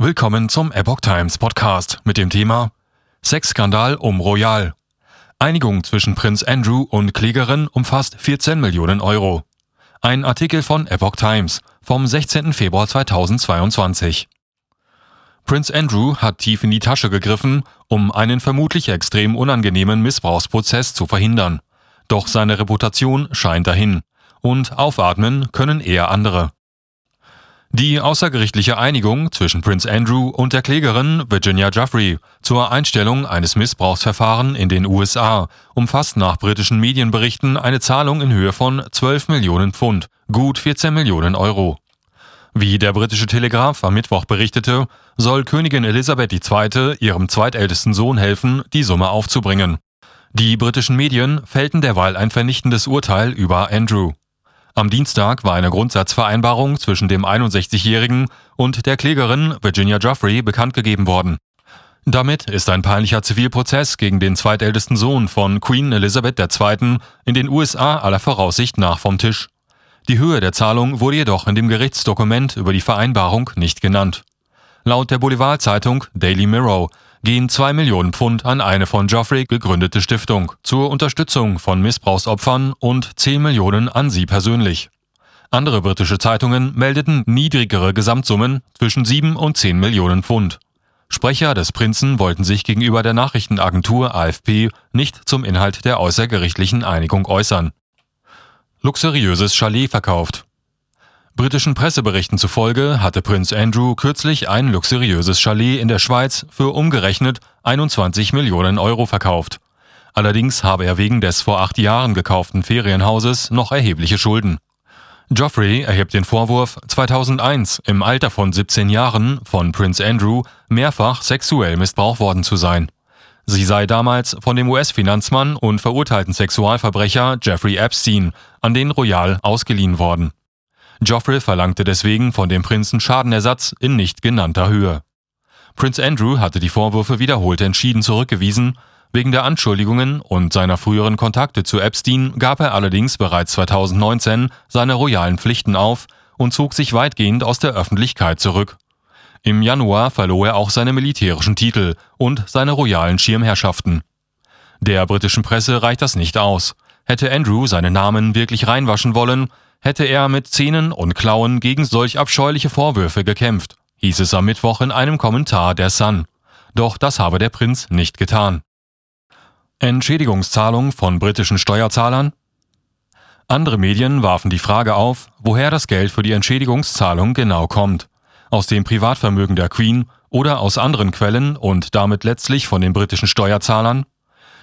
Willkommen zum Epoch Times Podcast mit dem Thema Sexskandal um Royal. Einigung zwischen Prinz Andrew und Klägerin umfasst 14 Millionen Euro. Ein Artikel von Epoch Times vom 16. Februar 2022. Prinz Andrew hat tief in die Tasche gegriffen, um einen vermutlich extrem unangenehmen Missbrauchsprozess zu verhindern. Doch seine Reputation scheint dahin. Und aufatmen können eher andere. Die außergerichtliche Einigung zwischen Prince Andrew und der Klägerin Virginia Jeffrey zur Einstellung eines Missbrauchsverfahrens in den USA umfasst nach britischen Medienberichten eine Zahlung in Höhe von 12 Millionen Pfund, gut 14 Millionen Euro. Wie der britische Telegraph am Mittwoch berichtete, soll Königin Elisabeth II. ihrem zweitältesten Sohn helfen, die Summe aufzubringen. Die britischen Medien fällten derweil ein vernichtendes Urteil über Andrew. Am Dienstag war eine Grundsatzvereinbarung zwischen dem 61-Jährigen und der Klägerin Virginia Joffrey bekannt gegeben worden. Damit ist ein peinlicher Zivilprozess gegen den zweitältesten Sohn von Queen Elizabeth II. in den USA aller Voraussicht nach vom Tisch. Die Höhe der Zahlung wurde jedoch in dem Gerichtsdokument über die Vereinbarung nicht genannt. Laut der Boulevardzeitung Daily Mirror gehen zwei Millionen Pfund an eine von Geoffrey gegründete Stiftung zur Unterstützung von Missbrauchsopfern und 10 Millionen an sie persönlich. Andere britische Zeitungen meldeten niedrigere Gesamtsummen zwischen 7 und 10 Millionen Pfund. Sprecher des Prinzen wollten sich gegenüber der Nachrichtenagentur AFP nicht zum Inhalt der außergerichtlichen Einigung äußern. Luxuriöses Chalet verkauft. Britischen Presseberichten zufolge hatte Prinz Andrew kürzlich ein luxuriöses Chalet in der Schweiz für umgerechnet 21 Millionen Euro verkauft. Allerdings habe er wegen des vor acht Jahren gekauften Ferienhauses noch erhebliche Schulden. Geoffrey erhebt den Vorwurf, 2001 im Alter von 17 Jahren von Prince Andrew mehrfach sexuell missbraucht worden zu sein. Sie sei damals von dem US-Finanzmann und verurteilten Sexualverbrecher Jeffrey Epstein an den Royal ausgeliehen worden. Geoffrey verlangte deswegen von dem Prinzen Schadenersatz in nicht genannter Höhe. Prinz Andrew hatte die Vorwürfe wiederholt entschieden zurückgewiesen. Wegen der Anschuldigungen und seiner früheren Kontakte zu Epstein gab er allerdings bereits 2019 seine royalen Pflichten auf und zog sich weitgehend aus der Öffentlichkeit zurück. Im Januar verlor er auch seine militärischen Titel und seine royalen Schirmherrschaften. Der britischen Presse reicht das nicht aus. Hätte Andrew seinen Namen wirklich reinwaschen wollen, hätte er mit Zähnen und Klauen gegen solch abscheuliche Vorwürfe gekämpft, hieß es am Mittwoch in einem Kommentar der Sun. Doch das habe der Prinz nicht getan. Entschädigungszahlung von britischen Steuerzahlern? Andere Medien warfen die Frage auf, woher das Geld für die Entschädigungszahlung genau kommt. Aus dem Privatvermögen der Queen oder aus anderen Quellen und damit letztlich von den britischen Steuerzahlern?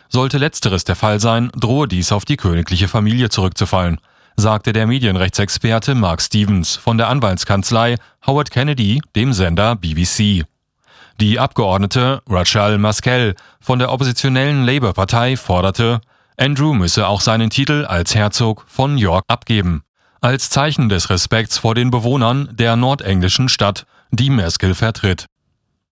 Sollte letzteres der Fall sein, drohe dies auf die königliche Familie zurückzufallen, sagte der Medienrechtsexperte Mark Stevens von der Anwaltskanzlei Howard Kennedy dem Sender BBC. Die Abgeordnete Rachel Maskell von der oppositionellen Labour-Partei forderte, Andrew müsse auch seinen Titel als Herzog von York abgeben, als Zeichen des Respekts vor den Bewohnern der nordenglischen Stadt, die Maskell vertritt.